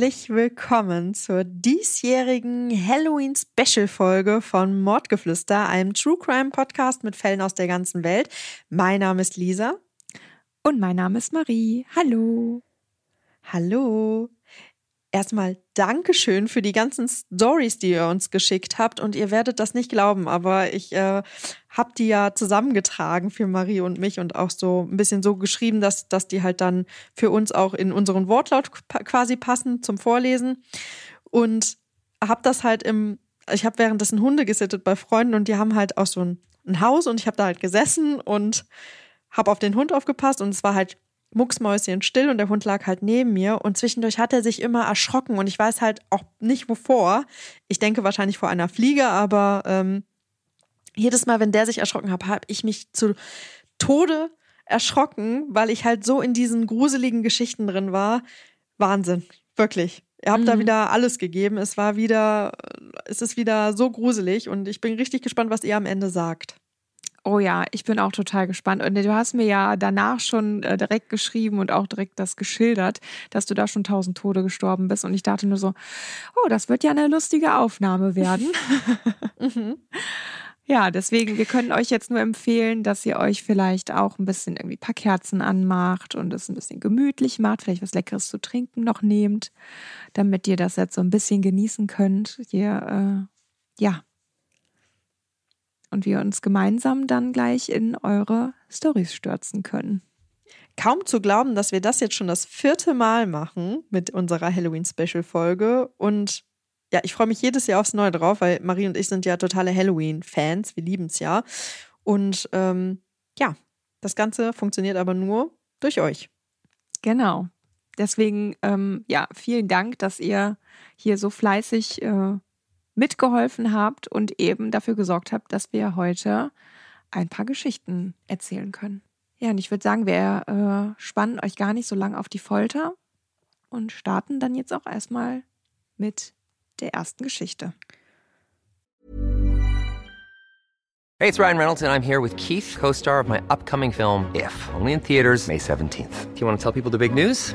Herzlich willkommen zur diesjährigen Halloween-Special-Folge von Mordgeflüster, einem True Crime-Podcast mit Fällen aus der ganzen Welt. Mein Name ist Lisa. Und mein Name ist Marie. Hallo. Hallo. Erstmal Dankeschön für die ganzen Stories, die ihr uns geschickt habt. Und ihr werdet das nicht glauben, aber ich äh, habe die ja zusammengetragen für Marie und mich und auch so ein bisschen so geschrieben, dass, dass die halt dann für uns auch in unseren Wortlaut quasi passen zum Vorlesen. Und habe das halt im, ich habe währenddessen Hunde gesittet bei Freunden und die haben halt auch so ein, ein Haus und ich habe da halt gesessen und habe auf den Hund aufgepasst und es war halt mucksmäuschen still und der Hund lag halt neben mir und zwischendurch hat er sich immer erschrocken und ich weiß halt auch nicht wovor. Ich denke wahrscheinlich vor einer Fliege, aber ähm, jedes Mal, wenn der sich erschrocken hat, habe ich mich zu Tode erschrocken, weil ich halt so in diesen gruseligen Geschichten drin war. Wahnsinn, wirklich. Ihr habt mhm. da wieder alles gegeben. Es war wieder, es ist wieder so gruselig und ich bin richtig gespannt, was ihr am Ende sagt. Oh ja, ich bin auch total gespannt. Und du hast mir ja danach schon äh, direkt geschrieben und auch direkt das geschildert, dass du da schon tausend Tode gestorben bist. Und ich dachte nur so, oh, das wird ja eine lustige Aufnahme werden. mhm. Ja, deswegen, wir können euch jetzt nur empfehlen, dass ihr euch vielleicht auch ein bisschen irgendwie ein paar Kerzen anmacht und es ein bisschen gemütlich macht, vielleicht was Leckeres zu trinken noch nehmt, damit ihr das jetzt so ein bisschen genießen könnt. Ihr, äh, ja, und wir uns gemeinsam dann gleich in eure Stories stürzen können. Kaum zu glauben, dass wir das jetzt schon das vierte Mal machen mit unserer Halloween-Special-Folge. Und ja, ich freue mich jedes Jahr aufs Neue drauf, weil Marie und ich sind ja totale Halloween-Fans. Wir lieben es ja. Und ähm, ja, das Ganze funktioniert aber nur durch euch. Genau. Deswegen, ähm, ja, vielen Dank, dass ihr hier so fleißig äh, mitgeholfen habt und eben dafür gesorgt habt, dass wir heute ein paar Geschichten erzählen können. Ja, und ich würde sagen, wir äh, spannen euch gar nicht so lange auf die Folter und starten dann jetzt auch erstmal mit der ersten Geschichte. Hey, it's Ryan Reynolds and I'm here with Keith, co-star of my upcoming film If, only in theaters May 17th. Do you want to tell people the big news?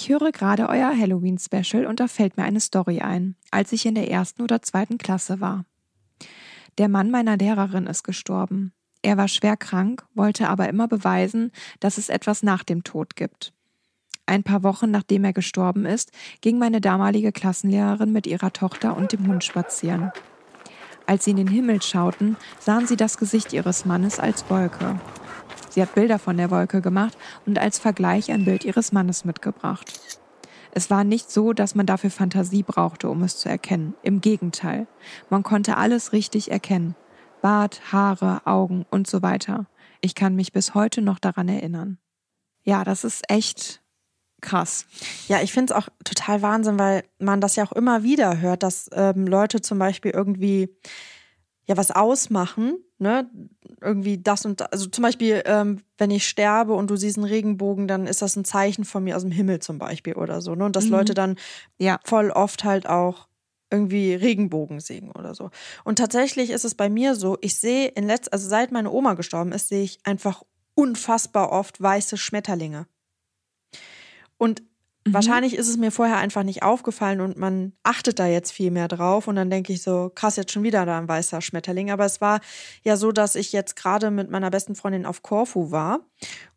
Ich höre gerade euer Halloween-Special und da fällt mir eine Story ein, als ich in der ersten oder zweiten Klasse war. Der Mann meiner Lehrerin ist gestorben. Er war schwer krank, wollte aber immer beweisen, dass es etwas nach dem Tod gibt. Ein paar Wochen nachdem er gestorben ist, ging meine damalige Klassenlehrerin mit ihrer Tochter und dem Hund spazieren. Als sie in den Himmel schauten, sahen sie das Gesicht ihres Mannes als Wolke. Sie hat Bilder von der Wolke gemacht und als Vergleich ein Bild ihres Mannes mitgebracht. Es war nicht so, dass man dafür Fantasie brauchte, um es zu erkennen. Im Gegenteil. Man konnte alles richtig erkennen. Bart, Haare, Augen und so weiter. Ich kann mich bis heute noch daran erinnern. Ja, das ist echt krass. Ja, ich finde es auch total Wahnsinn, weil man das ja auch immer wieder hört, dass ähm, Leute zum Beispiel irgendwie ja was ausmachen, ne? Irgendwie das und das. Also zum Beispiel, ähm, wenn ich sterbe und du siehst einen Regenbogen, dann ist das ein Zeichen von mir aus dem Himmel zum Beispiel oder so, ne? Und dass mhm. Leute dann ja voll oft halt auch irgendwie Regenbogen sehen oder so. Und tatsächlich ist es bei mir so, ich sehe in letz also seit meine Oma gestorben ist, sehe ich einfach unfassbar oft weiße Schmetterlinge. Und Mhm. Wahrscheinlich ist es mir vorher einfach nicht aufgefallen und man achtet da jetzt viel mehr drauf und dann denke ich so, krass, jetzt schon wieder da ein weißer Schmetterling. Aber es war ja so, dass ich jetzt gerade mit meiner besten Freundin auf Korfu war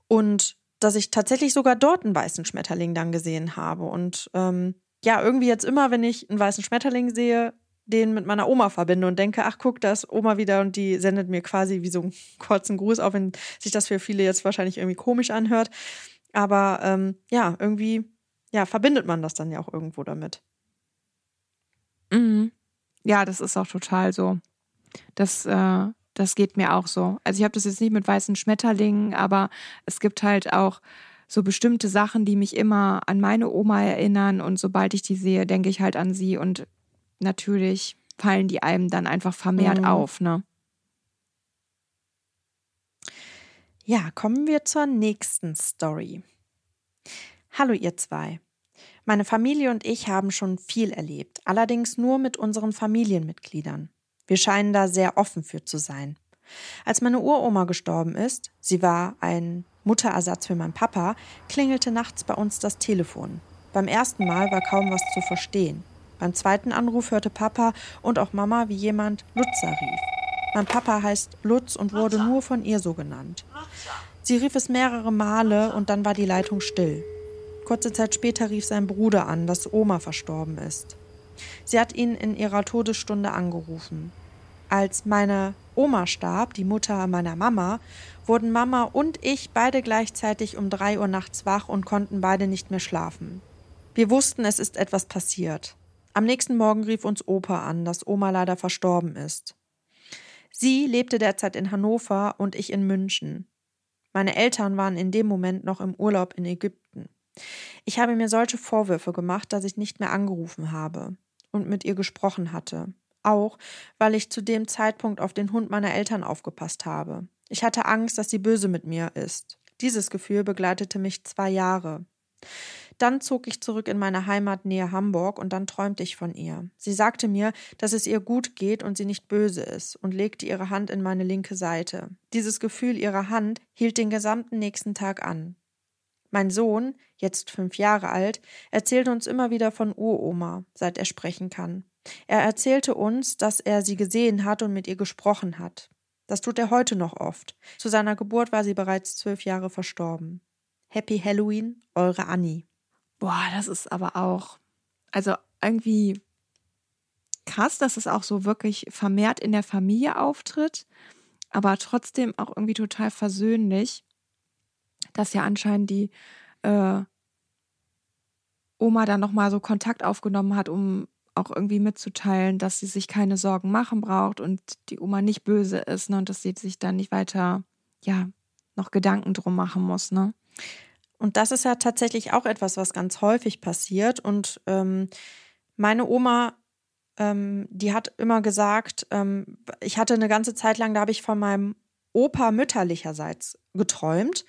und dass ich tatsächlich sogar dort einen weißen Schmetterling dann gesehen habe. Und ähm, ja, irgendwie jetzt immer, wenn ich einen weißen Schmetterling sehe, den mit meiner Oma verbinde und denke, ach guck, da ist Oma wieder und die sendet mir quasi wie so einen kurzen Gruß, auch wenn sich das für viele jetzt wahrscheinlich irgendwie komisch anhört. Aber ähm, ja, irgendwie, ja, verbindet man das dann ja auch irgendwo damit. Mhm. Ja, das ist auch total so. Das, äh, das geht mir auch so. Also ich habe das jetzt nicht mit weißen Schmetterlingen, aber es gibt halt auch so bestimmte Sachen, die mich immer an meine Oma erinnern und sobald ich die sehe, denke ich halt an sie und natürlich fallen die einem dann einfach vermehrt mhm. auf, ne? Ja, kommen wir zur nächsten Story. Hallo ihr zwei. Meine Familie und ich haben schon viel erlebt, allerdings nur mit unseren Familienmitgliedern. Wir scheinen da sehr offen für zu sein. Als meine Uroma gestorben ist, sie war ein Mutterersatz für meinen Papa, klingelte nachts bei uns das Telefon. Beim ersten Mal war kaum was zu verstehen. Beim zweiten Anruf hörte Papa und auch Mama, wie jemand Lutzer rief. Mein Papa heißt Lutz und wurde nur von ihr so genannt. Sie rief es mehrere Male und dann war die Leitung still. Kurze Zeit später rief sein Bruder an, dass Oma verstorben ist. Sie hat ihn in ihrer Todesstunde angerufen. Als meine Oma starb, die Mutter meiner Mama, wurden Mama und ich beide gleichzeitig um drei Uhr nachts wach und konnten beide nicht mehr schlafen. Wir wussten, es ist etwas passiert. Am nächsten Morgen rief uns Opa an, dass Oma leider verstorben ist. Sie lebte derzeit in Hannover und ich in München. Meine Eltern waren in dem Moment noch im Urlaub in Ägypten. Ich habe mir solche Vorwürfe gemacht, dass ich nicht mehr angerufen habe und mit ihr gesprochen hatte. Auch, weil ich zu dem Zeitpunkt auf den Hund meiner Eltern aufgepasst habe. Ich hatte Angst, dass sie böse mit mir ist. Dieses Gefühl begleitete mich zwei Jahre. Dann zog ich zurück in meine Heimat nähe Hamburg und dann träumte ich von ihr. Sie sagte mir, dass es ihr gut geht und sie nicht böse ist und legte ihre Hand in meine linke Seite. Dieses Gefühl ihrer Hand hielt den gesamten nächsten Tag an. Mein Sohn, jetzt fünf Jahre alt, erzählte uns immer wieder von Uroma, seit er sprechen kann. Er erzählte uns, dass er sie gesehen hat und mit ihr gesprochen hat. Das tut er heute noch oft. Zu seiner Geburt war sie bereits zwölf Jahre verstorben. Happy Halloween, eure Annie. Boah, das ist aber auch, also irgendwie krass, dass es auch so wirklich vermehrt in der Familie auftritt, aber trotzdem auch irgendwie total versöhnlich, dass ja anscheinend die äh, Oma dann nochmal so Kontakt aufgenommen hat, um auch irgendwie mitzuteilen, dass sie sich keine Sorgen machen braucht und die Oma nicht böse ist ne, und dass sie sich dann nicht weiter, ja, noch Gedanken drum machen muss, ne? Und das ist ja tatsächlich auch etwas, was ganz häufig passiert. Und ähm, meine Oma, ähm, die hat immer gesagt, ähm, ich hatte eine ganze Zeit lang, da habe ich von meinem Opa mütterlicherseits geträumt.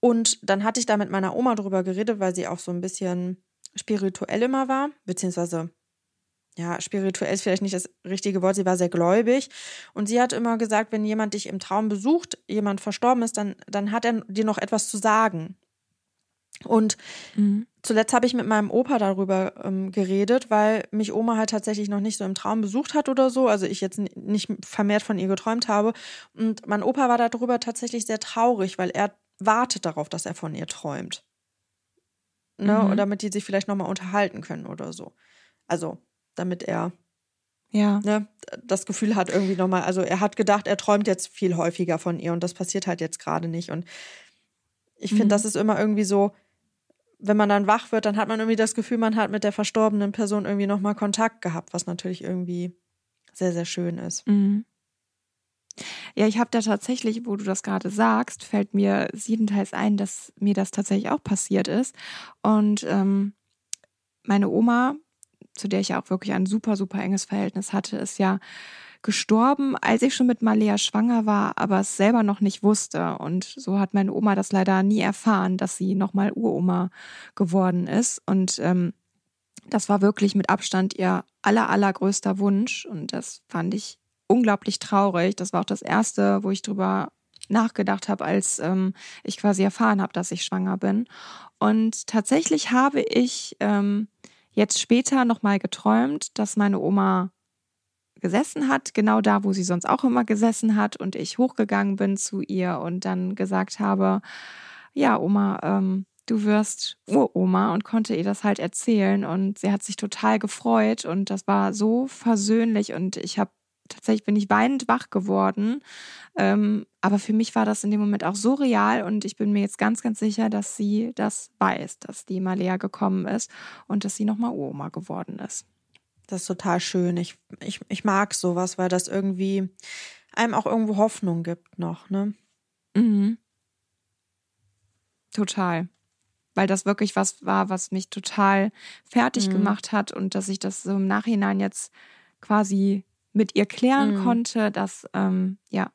Und dann hatte ich da mit meiner Oma drüber geredet, weil sie auch so ein bisschen spirituell immer war, beziehungsweise ja, spirituell ist vielleicht nicht das richtige Wort, sie war sehr gläubig. Und sie hat immer gesagt, wenn jemand dich im Traum besucht, jemand verstorben ist, dann, dann hat er dir noch etwas zu sagen. Und mhm. zuletzt habe ich mit meinem Opa darüber ähm, geredet, weil mich Oma halt tatsächlich noch nicht so im Traum besucht hat oder so. Also ich jetzt nicht vermehrt von ihr geträumt habe. Und mein Opa war darüber tatsächlich sehr traurig, weil er wartet darauf, dass er von ihr träumt. Ne? Mhm. damit die sich vielleicht nochmal unterhalten können oder so. Also, damit er ja. Ne, das Gefühl hat irgendwie nochmal, also er hat gedacht, er träumt jetzt viel häufiger von ihr und das passiert halt jetzt gerade nicht. Und ich finde, mhm. das ist immer irgendwie so, wenn man dann wach wird, dann hat man irgendwie das Gefühl, man hat mit der verstorbenen Person irgendwie nochmal Kontakt gehabt, was natürlich irgendwie sehr, sehr schön ist. Mhm. Ja, ich habe da tatsächlich, wo du das gerade sagst, fällt mir siebenteils ein, dass mir das tatsächlich auch passiert ist. Und ähm, meine Oma, zu der ich ja auch wirklich ein super, super enges Verhältnis hatte, ist ja gestorben, als ich schon mit Malea schwanger war, aber es selber noch nicht wusste. Und so hat meine Oma das leider nie erfahren, dass sie nochmal Uroma geworden ist. Und ähm, das war wirklich mit Abstand ihr aller, allergrößter Wunsch. Und das fand ich unglaublich traurig. Das war auch das Erste, wo ich drüber nachgedacht habe, als ähm, ich quasi erfahren habe, dass ich schwanger bin. Und tatsächlich habe ich ähm, jetzt später nochmal geträumt, dass meine Oma gesessen hat, genau da, wo sie sonst auch immer gesessen hat und ich hochgegangen bin zu ihr und dann gesagt habe, ja, Oma, ähm, du wirst Uroma und konnte ihr das halt erzählen und sie hat sich total gefreut und das war so versöhnlich und ich habe tatsächlich bin ich weinend wach geworden. Ähm, aber für mich war das in dem Moment auch so real und ich bin mir jetzt ganz, ganz sicher, dass sie das weiß, dass die Malea gekommen ist und dass sie nochmal Oma geworden ist. Das ist total schön. Ich, ich, ich mag sowas, weil das irgendwie einem auch irgendwo Hoffnung gibt noch, ne? Mhm. Total weil das wirklich was war, was mich total fertig mhm. gemacht hat und dass ich das so im Nachhinein jetzt quasi mit ihr klären mhm. konnte, das ähm, ja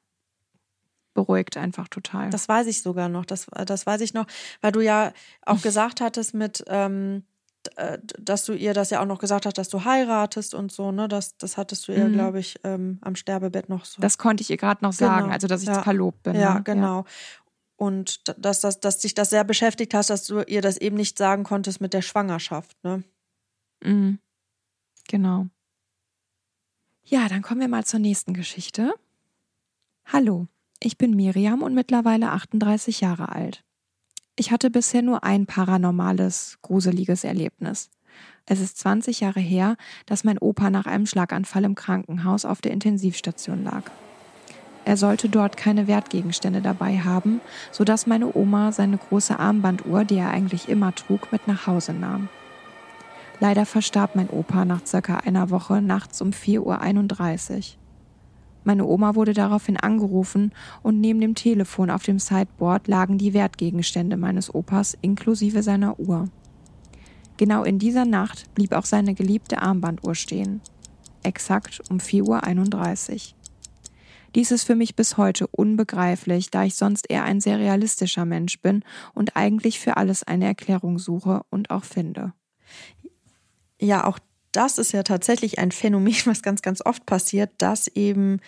beruhigt einfach total. Das weiß ich sogar noch. Das, das weiß ich noch, weil du ja auch gesagt hattest mit, ähm, äh, dass du ihr das ja auch noch gesagt hast, dass du heiratest und so, ne? Das, das hattest du ihr, mhm. glaube ich, ähm, am Sterbebett noch so. Das konnte ich ihr gerade noch sagen, genau. also dass ich ja. verlobt bin. Ja, ne? genau. Ja. Und dass, dass, dass dich das sehr beschäftigt hast, dass du ihr das eben nicht sagen konntest mit der Schwangerschaft, ne? Mhm. Genau. Ja, dann kommen wir mal zur nächsten Geschichte. Hallo, ich bin Miriam und mittlerweile 38 Jahre alt. Ich hatte bisher nur ein paranormales, gruseliges Erlebnis. Es ist 20 Jahre her, dass mein Opa nach einem Schlaganfall im Krankenhaus auf der Intensivstation lag. Er sollte dort keine Wertgegenstände dabei haben, sodass meine Oma seine große Armbanduhr, die er eigentlich immer trug, mit nach Hause nahm. Leider verstarb mein Opa nach circa einer Woche nachts um 4.31 Uhr. Meine Oma wurde daraufhin angerufen und neben dem Telefon auf dem Sideboard lagen die Wertgegenstände meines Opas inklusive seiner Uhr. Genau in dieser Nacht blieb auch seine geliebte Armbanduhr stehen. Exakt um 4.31 Uhr. Dies ist für mich bis heute unbegreiflich, da ich sonst eher ein sehr realistischer Mensch bin und eigentlich für alles eine Erklärung suche und auch finde. Ja, auch das ist ja tatsächlich ein Phänomen, was ganz, ganz oft passiert, dass eben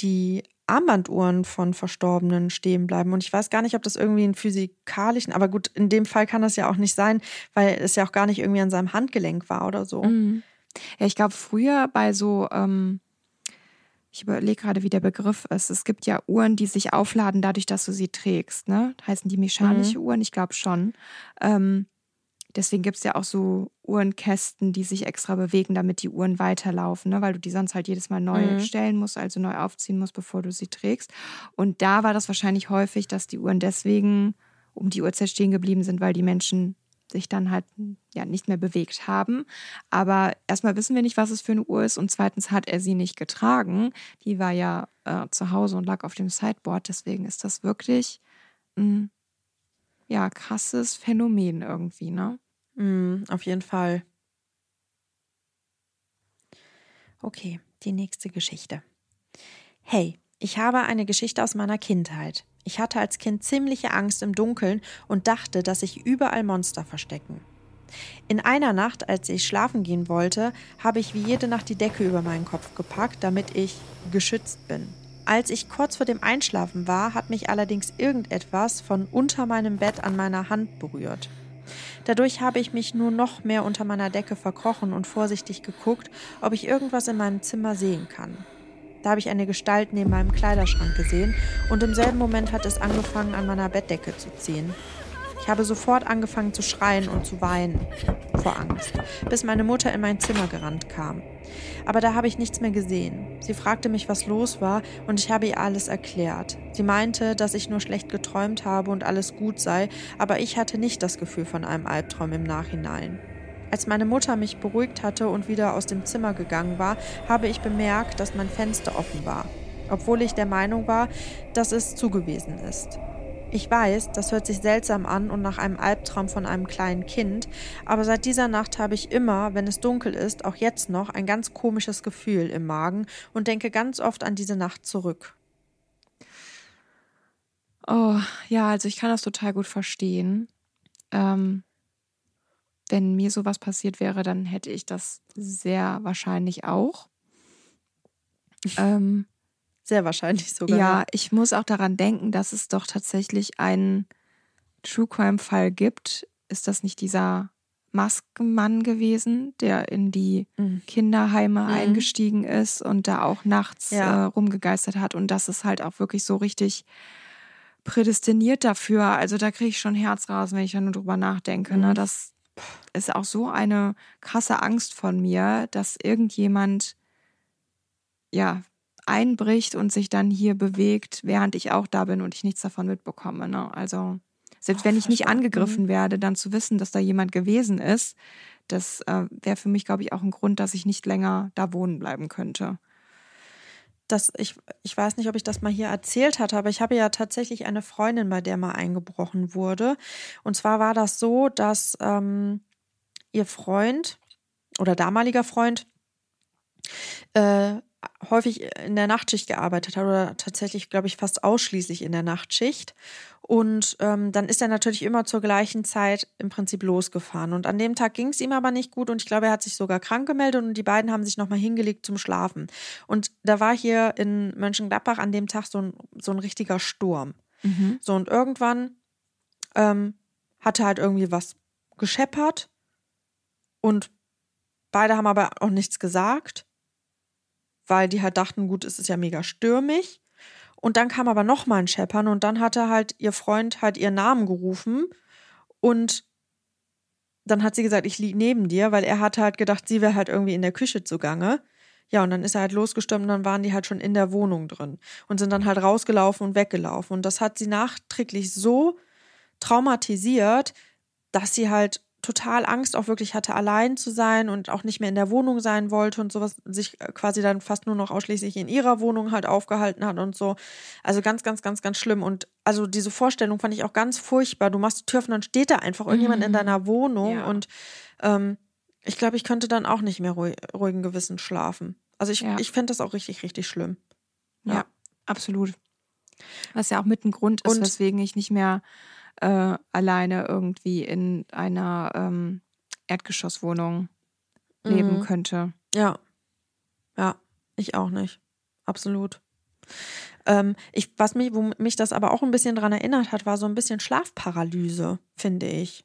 die Armbanduhren von Verstorbenen stehen bleiben. Und ich weiß gar nicht, ob das irgendwie einen physikalischen, aber gut, in dem Fall kann das ja auch nicht sein, weil es ja auch gar nicht irgendwie an seinem Handgelenk war oder so. Mhm. Ja, ich glaube, früher bei so ähm, ich überlege gerade, wie der Begriff ist. Es gibt ja Uhren, die sich aufladen dadurch, dass du sie trägst. Ne? Heißen die mechanische mhm. Uhren? Ich glaube schon. Ähm, deswegen gibt es ja auch so Uhrenkästen, die sich extra bewegen, damit die Uhren weiterlaufen, ne? weil du die sonst halt jedes Mal neu mhm. stellen musst, also neu aufziehen musst, bevor du sie trägst. Und da war das wahrscheinlich häufig, dass die Uhren deswegen um die Uhrzeit stehen geblieben sind, weil die Menschen sich dann halt ja nicht mehr bewegt haben. Aber erstmal wissen wir nicht, was es für eine Uhr ist und zweitens hat er sie nicht getragen. Die war ja äh, zu Hause und lag auf dem Sideboard. Deswegen ist das wirklich ein ja krasses Phänomen irgendwie, ne? Mm, auf jeden Fall. Okay, die nächste Geschichte. Hey, ich habe eine Geschichte aus meiner Kindheit. Ich hatte als Kind ziemliche Angst im Dunkeln und dachte, dass sich überall Monster verstecken. In einer Nacht, als ich schlafen gehen wollte, habe ich wie jede Nacht die Decke über meinen Kopf gepackt, damit ich geschützt bin. Als ich kurz vor dem Einschlafen war, hat mich allerdings irgendetwas von unter meinem Bett an meiner Hand berührt. Dadurch habe ich mich nur noch mehr unter meiner Decke verkrochen und vorsichtig geguckt, ob ich irgendwas in meinem Zimmer sehen kann. Da habe ich eine Gestalt neben meinem Kleiderschrank gesehen und im selben Moment hat es angefangen, an meiner Bettdecke zu ziehen. Ich habe sofort angefangen zu schreien und zu weinen vor Angst, bis meine Mutter in mein Zimmer gerannt kam. Aber da habe ich nichts mehr gesehen. Sie fragte mich, was los war, und ich habe ihr alles erklärt. Sie meinte, dass ich nur schlecht geträumt habe und alles gut sei, aber ich hatte nicht das Gefühl von einem Albtraum im Nachhinein. Als meine Mutter mich beruhigt hatte und wieder aus dem Zimmer gegangen war, habe ich bemerkt, dass mein Fenster offen war, obwohl ich der Meinung war, dass es zugewiesen ist. Ich weiß, das hört sich seltsam an und nach einem Albtraum von einem kleinen Kind, aber seit dieser Nacht habe ich immer, wenn es dunkel ist, auch jetzt noch ein ganz komisches Gefühl im Magen und denke ganz oft an diese Nacht zurück. Oh, ja, also ich kann das total gut verstehen. Ähm, wenn mir sowas passiert wäre, dann hätte ich das sehr wahrscheinlich auch. Ähm, sehr wahrscheinlich sogar. Ja, ich muss auch daran denken, dass es doch tatsächlich einen True Crime-Fall gibt. Ist das nicht dieser Maskenmann gewesen, der in die mhm. Kinderheime mhm. eingestiegen ist und da auch nachts ja. äh, rumgegeistert hat? Und das ist halt auch wirklich so richtig prädestiniert dafür. Also da kriege ich schon Herzrasen, wenn ich da nur drüber nachdenke. Ne? Mhm. Das ist auch so eine krasse Angst von mir, dass irgendjemand ja einbricht und sich dann hier bewegt, während ich auch da bin und ich nichts davon mitbekomme. Ne? Also selbst Oh, wenn ich nicht angegriffen werde, dann zu wissen, dass da jemand gewesen ist, das äh, wäre für mich, glaube ich, auch ein Grund, dass ich nicht länger da wohnen bleiben könnte. das, ich, ich weiß nicht, ob ich das mal hier erzählt hatte, aber ich habe ja tatsächlich eine Freundin, bei der mal eingebrochen wurde. Und zwar war das so, dass ähm, ihr Freund oder damaliger Freund äh, häufig in der Nachtschicht gearbeitet hat oder tatsächlich, glaube ich, fast ausschließlich in der Nachtschicht. Und ähm, dann ist er natürlich immer zur gleichen Zeit im Prinzip losgefahren. Und an dem Tag ging es ihm aber nicht gut und ich glaube, er hat sich sogar krank gemeldet und die beiden haben sich nochmal hingelegt zum Schlafen. Und da war hier in Mönchengladbach an dem Tag so ein, so ein richtiger Sturm. So und irgendwann ähm, hatte halt irgendwie was gescheppert und beide haben aber auch nichts gesagt, weil die halt dachten, gut, es ist ja mega stürmig. Und dann kam aber noch mal ein Scheppern und dann hatte halt ihr Freund halt ihren Namen gerufen und dann hat sie gesagt, ich lieg neben dir, weil er hatte halt gedacht, sie wäre halt irgendwie in der Küche zugange. Ja, und dann ist er halt losgestürmt und dann waren die halt schon in der Wohnung drin und sind dann halt rausgelaufen und weggelaufen. Und das hat sie nachträglich so traumatisiert, dass sie halt total Angst auch wirklich hatte, allein zu sein und auch nicht mehr in der Wohnung sein wollte und sowas, sich äh, quasi dann fast nur noch ausschließlich in ihrer Wohnung halt aufgehalten hat und so. Also ganz, ganz, ganz, ganz schlimm. Und also diese Vorstellung fand ich auch ganz furchtbar. Du machst die Tür auf und dann steht da einfach irgendjemand in deiner Wohnung Ja. und ähm, ich glaube, ich könnte dann auch nicht mehr ruhig, ruhigen Gewissens schlafen. Also ich, Ja. ich fände das auch richtig, richtig schlimm. Ja, absolut. Was ja auch mit ein Grund ist, Und- weswegen ich nicht mehr äh, alleine irgendwie in einer ähm, Erdgeschosswohnung leben Mhm. könnte. Ja. Ja, ich auch nicht. Absolut. Ähm, ich, was mich, wo mich das aber auch ein bisschen dran erinnert hat, war so ein bisschen Schlafparalyse, finde ich.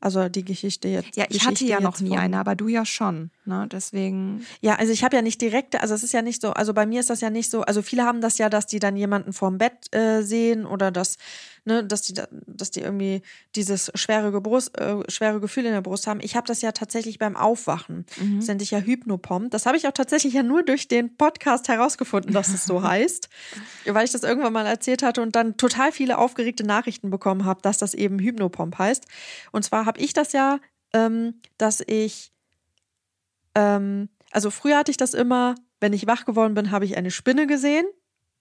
Also die Geschichte jetzt. Ja, ich hatte Geschichte ja noch nie von- eine, aber du ja schon. Ne? Deswegen. Ja, also ich habe ja nicht direkt, also es ist ja nicht so, also bei mir ist das ja nicht so, also viele haben das ja, dass die dann jemanden vorm Bett äh, sehen oder dass, ne, dass die, da- dass die irgendwie dieses schwere, Gebrust, äh, schwere Gefühl in der Brust haben. Ich habe das ja tatsächlich beim Aufwachen. Das nennt sich ja Hypnopomp. Das habe ich auch tatsächlich ja nur durch den Podcast herausgefunden, dass es so heißt, weil ich das irgendwann mal erzählt hatte und dann total viele aufgeregte Nachrichten bekommen habe, dass das eben Hypnopomp heißt. Und zwar habe ich das ja, ähm, dass ich ähm, also früher hatte ich das immer, wenn ich wach geworden bin, habe ich eine Spinne gesehen.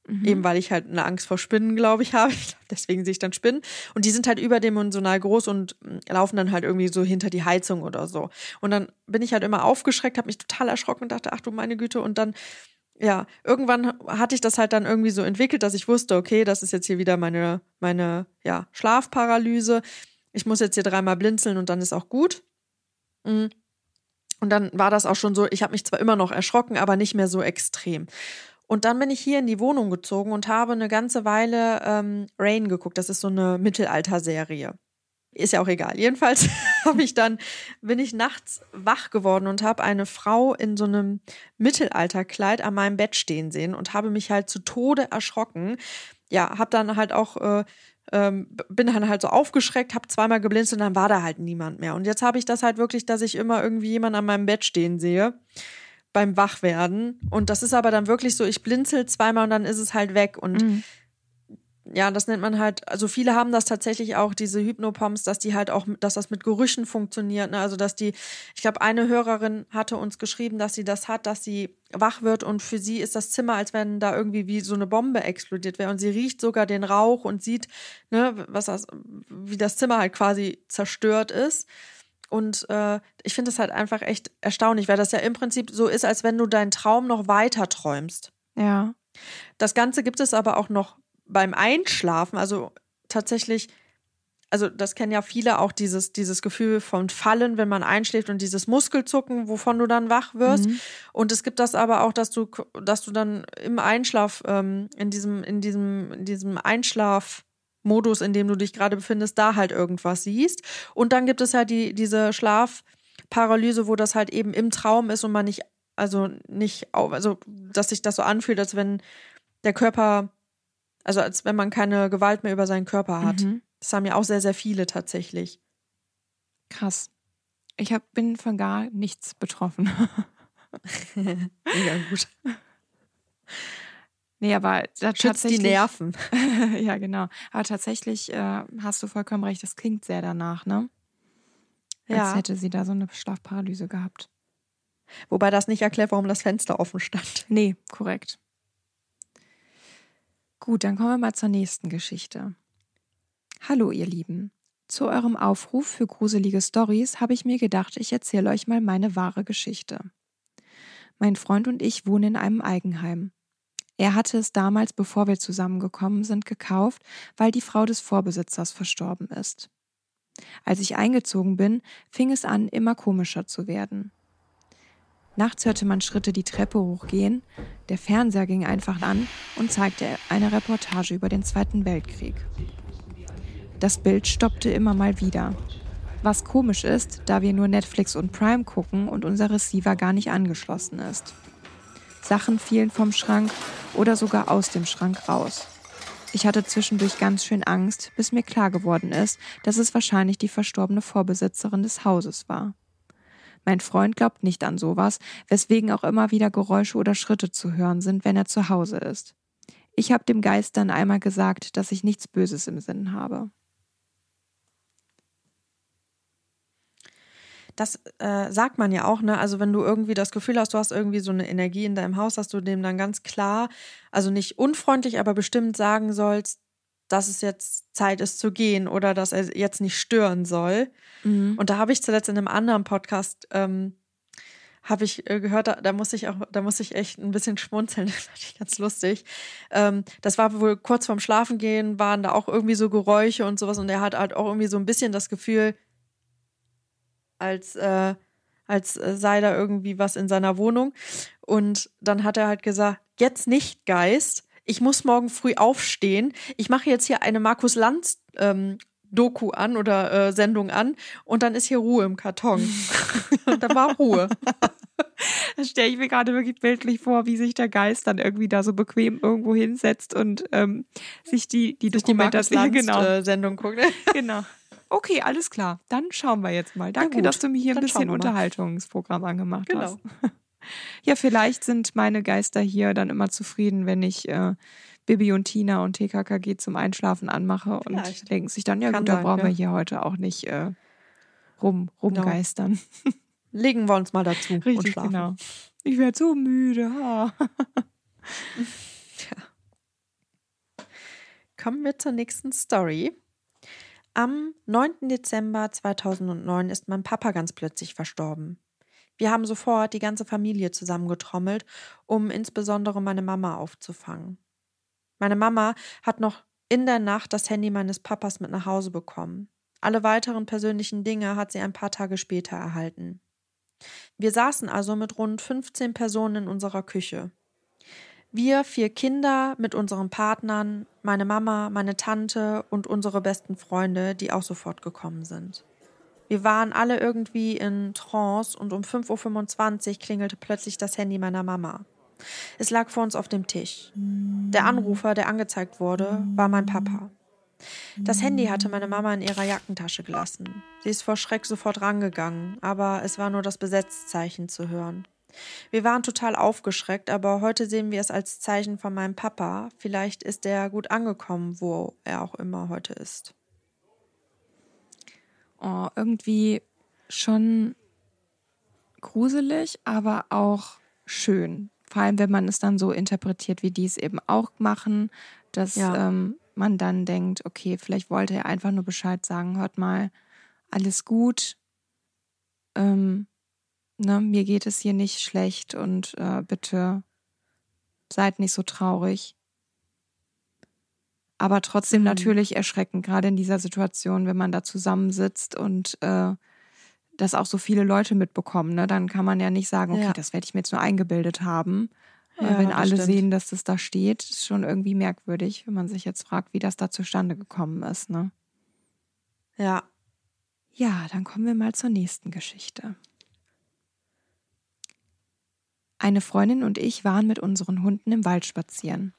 Eben weil ich halt eine Angst vor Spinnen, glaube ich, habe. Deswegen sehe ich dann Spinnen. Und die sind halt überdimensional groß und mm, laufen dann halt irgendwie so hinter die Heizung oder so. Und dann bin ich halt immer aufgeschreckt, habe mich total erschrocken und dachte, ach du meine Güte. Und dann, ja, irgendwann hatte ich das halt dann irgendwie so entwickelt, dass ich wusste, okay, das ist jetzt hier wieder meine, meine, ja, Schlafparalyse. Ich muss jetzt hier dreimal blinzeln und dann ist auch gut. Mm. Und dann war das auch schon so, ich habe mich zwar immer noch erschrocken, aber nicht mehr so extrem. Und dann bin ich hier in die Wohnung gezogen und habe eine ganze Weile ähm, Rain geguckt. Das ist so eine Mittelalter-Serie. Ist ja auch egal. Jedenfalls habe ich dann, bin ich nachts wach geworden und habe eine Frau in so einem Mittelalterkleid an meinem Bett stehen sehen und habe mich halt zu Tode erschrocken. Ja, habe dann halt auch äh, ähm, bin dann halt so aufgeschreckt, habe zweimal geblinzelt und dann war da halt niemand mehr. Und jetzt habe ich das halt wirklich, dass ich immer irgendwie jemanden an meinem Bett stehen sehe beim Wachwerden. Und das ist aber dann wirklich so, ich blinzel zweimal und dann ist es halt weg. Und ja, das nennt man halt, also viele haben das tatsächlich auch, diese Hypnopomps, dass die halt auch, dass das mit Gerüchen funktioniert. Ne? Also, dass die, ich glaube, eine Hörerin hatte uns geschrieben, dass sie das hat, dass sie wach wird und für sie ist das Zimmer, als wenn da irgendwie wie so eine Bombe explodiert wäre. Und sie riecht sogar den Rauch und sieht, ne, was das, wie das Zimmer halt quasi zerstört ist. Und äh, ich finde es halt einfach echt erstaunlich, weil das ja im Prinzip so ist, als wenn du deinen Traum noch weiter träumst. Ja. Das Ganze gibt es aber auch noch beim Einschlafen, also tatsächlich, also das kennen ja viele auch dieses, dieses Gefühl von Fallen, wenn man einschläft und dieses Muskelzucken, wovon du dann wach wirst. Und es gibt das aber auch, dass du, dass du dann im Einschlaf, ähm, in diesem, in diesem, in diesem Einschlafmodus, in dem du dich gerade befindest, da halt irgendwas siehst. Und dann gibt es ja die, diese Schlafparalyse, wo das halt eben im Traum ist und man nicht, also nicht, also dass sich das so anfühlt, als wenn der Körper Also als wenn man keine Gewalt mehr über seinen Körper hat. Mhm. Das haben ja auch sehr, sehr viele tatsächlich. Krass. Ich hab, bin von gar nichts betroffen. Mega gut. Nee, aber da Schützt die. Nerven. ja, genau. Aber tatsächlich äh, hast du vollkommen recht, das klingt sehr danach, ne? Als Ja. hätte sie da so eine Schlafparalyse gehabt. Wobei das nicht erklärt, warum das Fenster offen stand. Nee, korrekt. Gut, dann kommen wir mal zur nächsten Geschichte. Hallo, ihr Lieben. Zu eurem Aufruf für gruselige Stories habe ich mir gedacht, ich erzähle euch mal meine wahre Geschichte. Mein Freund und ich wohnen in einem Eigenheim. Er hatte es damals, bevor wir zusammengekommen sind, gekauft, weil die Frau des Vorbesitzers verstorben ist. Als ich eingezogen bin, fing es an, immer komischer zu werden. Nachts hörte man Schritte die Treppe hochgehen, der Fernseher ging einfach an und zeigte eine Reportage über den Zweiten Weltkrieg. Das Bild stoppte immer mal wieder. Was komisch ist, da wir nur Netflix und Prime gucken und unser Receiver gar nicht angeschlossen ist. Sachen fielen vom Schrank oder sogar aus dem Schrank raus. Ich hatte zwischendurch ganz schön Angst, bis mir klar geworden ist, dass es wahrscheinlich die verstorbene Vorbesitzerin des Hauses war. Mein Freund glaubt nicht an sowas, weswegen auch immer wieder Geräusche oder Schritte zu hören sind, wenn er zu Hause ist. Ich habe dem Geist dann einmal gesagt, dass ich nichts Böses im Sinn habe. Das äh, sagt man ja auch, ne? Also wenn du irgendwie das Gefühl hast, du hast irgendwie so eine Energie in deinem Haus, dass du dem dann ganz klar, also nicht unfreundlich, aber bestimmt sagen sollst, dass es jetzt Zeit ist zu gehen oder dass er jetzt nicht stören soll. Und da habe ich zuletzt in einem anderen Podcast ähm, habe ich äh, gehört, da, da muss ich auch, da muss ich echt ein bisschen schmunzeln, das fand ich ganz lustig. Ähm, das war wohl kurz vorm Schlafengehen, waren da auch irgendwie so Geräusche und sowas und er hat halt auch irgendwie so ein bisschen das Gefühl, als, äh, als äh, sei da irgendwie was in seiner Wohnung. Und dann hat er halt gesagt, jetzt nicht, Geist. Ich muss morgen früh aufstehen. Ich mache jetzt hier eine Markus Lanz ähm, Doku an oder äh, Sendung an und dann ist hier Ruhe im Karton. und dann war Ruhe. Das stelle ich mir gerade wirklich bildlich vor, wie sich der Geist dann irgendwie da so bequem irgendwo hinsetzt und ähm, sich die, die Sich die Dokumentation Lanz genau, äh, Sendung guckt. genau. Okay, alles klar. Dann schauen wir jetzt mal. Danke, dass du mir hier ein dann bisschen. Unterhaltungsprogramm angemacht Genau. hast. Ja, vielleicht sind meine Geister hier dann immer zufrieden, wenn ich äh, Bibi und Tina und TKKG zum Einschlafen anmache und Vielleicht. denken sich dann, ja Kann gut, da sein, brauchen ja. wir hier heute auch nicht äh, rum, rumgeistern. Legen wir uns mal dazu und Richtig, schlafen. genau. Ich werde so müde. Ha. Kommen wir zur nächsten Story. Am 9. Dezember 2009 ist mein Papa ganz plötzlich verstorben. Wir haben sofort die ganze Familie zusammengetrommelt, um insbesondere meine Mama aufzufangen. Meine Mama hat noch in der Nacht das Handy meines Papas mit nach Hause bekommen. Alle weiteren persönlichen Dinge hat sie ein paar Tage später erhalten. Wir saßen also mit rund 15 Personen in unserer Küche. Wir vier Kinder mit unseren Partnern, meine Mama, meine Tante und unsere besten Freunde, die auch sofort gekommen sind. Wir waren alle irgendwie in Trance und um 5.25 Uhr klingelte plötzlich das Handy meiner Mama. Es lag vor uns auf dem Tisch. Der Anrufer, der angezeigt wurde, war mein Papa. Das Handy hatte meine Mama in ihrer Jackentasche gelassen. Sie ist vor Schreck sofort rangegangen, aber es war nur das Besetzzeichen zu hören. Wir waren total aufgeschreckt, aber heute sehen wir es als Zeichen von meinem Papa. Vielleicht ist er gut angekommen, wo er auch immer heute ist. Oh, irgendwie schon gruselig, aber auch schön. Vor allem, wenn man es dann so interpretiert, wie die es eben auch machen, dass Ja. ähm, man dann denkt, okay, vielleicht wollte er einfach nur Bescheid sagen, hört mal, alles gut, ähm, ne, mir geht es hier nicht schlecht und äh, bitte seid nicht so traurig. Aber trotzdem Mhm. natürlich erschreckend, gerade in dieser Situation, wenn man da zusammensitzt und äh, das auch so viele Leute mitbekommen. Ne? Dann kann man ja nicht sagen, okay, Ja. das werde ich mir jetzt nur eingebildet haben. Äh, Ja, wenn alle stimmt. sehen, dass das da steht, ist schon irgendwie merkwürdig, wenn man sich jetzt fragt, wie das da zustande gekommen ist. Ne? Ja, Ja, dann kommen wir mal zur nächsten Geschichte. Eine Freundin und ich waren mit unseren Hunden im Wald spazieren.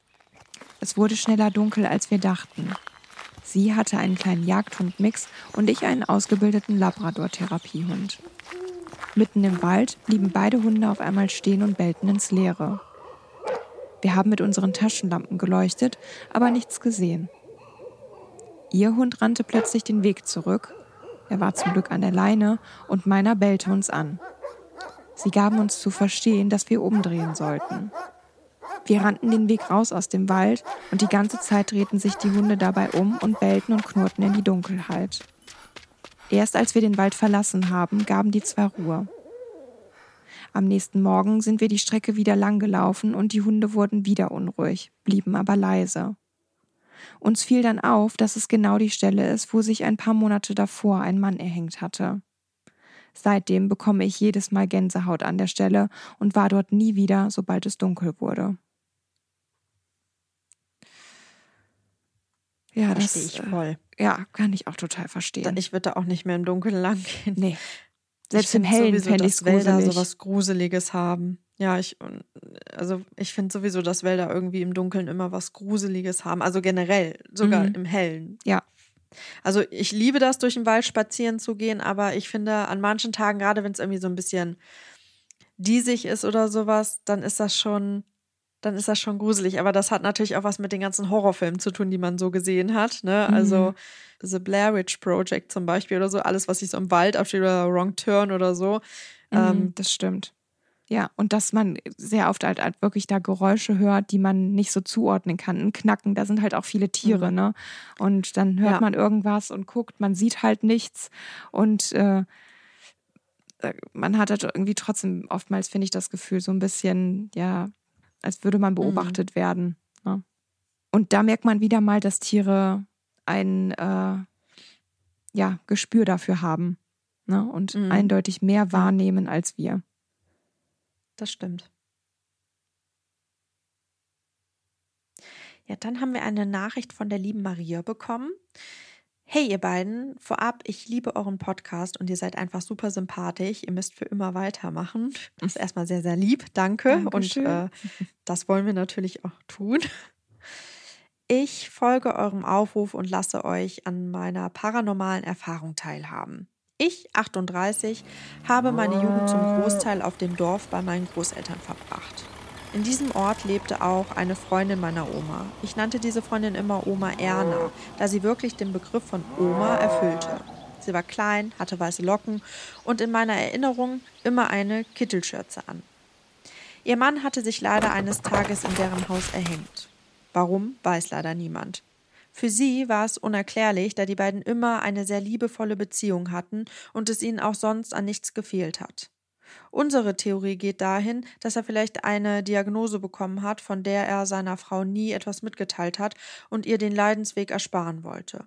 Es wurde schneller dunkel, als wir dachten. Sie hatte einen kleinen Jagdhundmix und ich einen ausgebildeten Labrador-Therapiehund. Mitten im Wald blieben beide Hunde auf einmal stehen und bellten ins Leere. Wir haben mit unseren Taschenlampen geleuchtet, aber nichts gesehen. Ihr Hund rannte plötzlich den Weg zurück. Er war zum Glück an der Leine und meiner bellte uns an. Sie gaben uns zu verstehen, dass wir umdrehen sollten. Wir rannten den Weg raus aus dem Wald und die ganze Zeit drehten sich die Hunde dabei um und bellten und knurrten in die Dunkelheit. Erst als wir den Wald verlassen haben, gaben die zwei Ruhe. Am nächsten Morgen sind wir die Strecke wieder lang gelaufen und die Hunde wurden wieder unruhig, blieben aber leise. Uns fiel dann auf, dass es genau die Stelle ist, wo sich ein paar Monate davor ein Mann erhängt hatte. Seitdem bekomme ich jedes Mal Gänsehaut an der Stelle und war dort nie wieder, sobald es dunkel wurde. Ja, Verstehe das ich voll. Äh, ja, kann ich auch total verstehen. Ich würde da auch nicht mehr im Dunkeln lang gehen. nee. Selbst Ich im Hellen fände ich es Wälder sowas Gruseliges haben. Ja, ich, also ich finde sowieso, dass Wälder irgendwie im Dunkeln immer was Gruseliges haben. Also generell, sogar Mhm. im Hellen. Ja. Also ich liebe das, durch den Wald spazieren zu gehen, aber ich finde, an manchen Tagen, gerade wenn es irgendwie so ein bisschen diesig ist oder sowas, dann ist das schon, dann ist das schon gruselig. Aber das hat natürlich auch was mit den ganzen Horrorfilmen zu tun, die man so gesehen hat. Ne? Also The Blair Witch Project zum Beispiel oder so, alles, was sich so im Wald absteht oder Wrong Turn oder so. Ähm, Mhm, das stimmt. Ja, und dass man sehr oft halt, halt wirklich da Geräusche hört, die man nicht so zuordnen kann. Ein Knacken, da sind halt auch viele Tiere, Mhm. ne? Und dann hört Ja. man irgendwas und guckt, man sieht halt nichts. Und äh, äh, man hat halt irgendwie trotzdem oftmals, finde ich, das Gefühl, so ein bisschen, ja, als würde man beobachtet werden. Ne? Und da merkt man wieder mal, dass Tiere ein äh, ja, Gespür dafür haben. Ne? Und Mhm. eindeutig mehr wahrnehmen als wir. Das stimmt. Ja, dann haben wir eine Nachricht von der lieben Maria bekommen. Hey, ihr beiden, vorab, ich liebe euren Podcast und ihr seid einfach super sympathisch. Ihr müsst für immer weitermachen. Das ist erstmal sehr, sehr lieb. Danke. Dankeschön. Und äh, das wollen wir natürlich auch tun. Ich folge eurem Aufruf und lasse euch an meiner paranormalen Erfahrung teilhaben. Ich, 38, habe meine Jugend zum Großteil auf dem Dorf bei meinen Großeltern verbracht. In diesem Ort lebte auch eine Freundin meiner Oma. Ich nannte diese Freundin immer Oma Erna, da sie wirklich den Begriff von Oma erfüllte. Sie war klein, hatte weiße Locken und in meiner Erinnerung immer eine Kittelschürze an. Ihr Mann hatte sich leider eines Tages in deren Haus erhängt. Warum, weiß leider niemand. Für sie war es unerklärlich, da die beiden immer eine sehr liebevolle Beziehung hatten und es ihnen auch sonst an nichts gefehlt hat. Unsere Theorie geht dahin, dass er vielleicht eine Diagnose bekommen hat, von der er seiner Frau nie etwas mitgeteilt hat und ihr den Leidensweg ersparen wollte.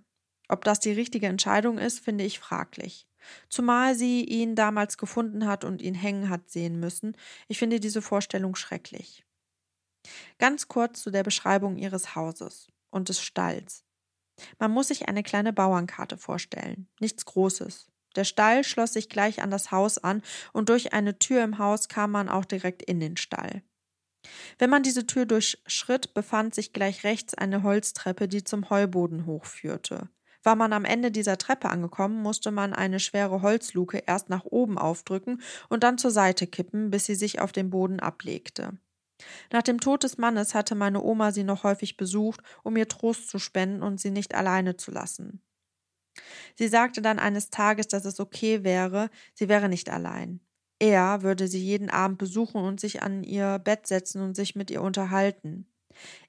Ob das die richtige Entscheidung ist, finde ich fraglich. Zumal sie ihn damals gefunden hat und ihn hängen hat sehen müssen. Ich finde diese Vorstellung schrecklich. Ganz kurz zu der Beschreibung ihres Hauses und des Stalls. Man muss sich eine kleine Bauernkarte vorstellen. Nichts Großes. Der Stall schloss sich gleich an das Haus an und durch eine Tür im Haus kam man auch direkt in den Stall. Wenn man diese Tür durchschritt, befand sich gleich rechts eine Holztreppe, die zum Heuboden hochführte. War man am Ende dieser Treppe angekommen, musste man eine schwere Holzluke erst nach oben aufdrücken und dann zur Seite kippen, bis sie sich auf dem Boden ablegte. Nach dem Tod des Mannes hatte meine Oma sie noch häufig besucht, um ihr Trost zu spenden und sie nicht alleine zu lassen. Sie sagte dann eines Tages, dass es okay wäre, sie wäre nicht allein. Er würde sie jeden Abend besuchen und sich an ihr Bett setzen und sich mit ihr unterhalten.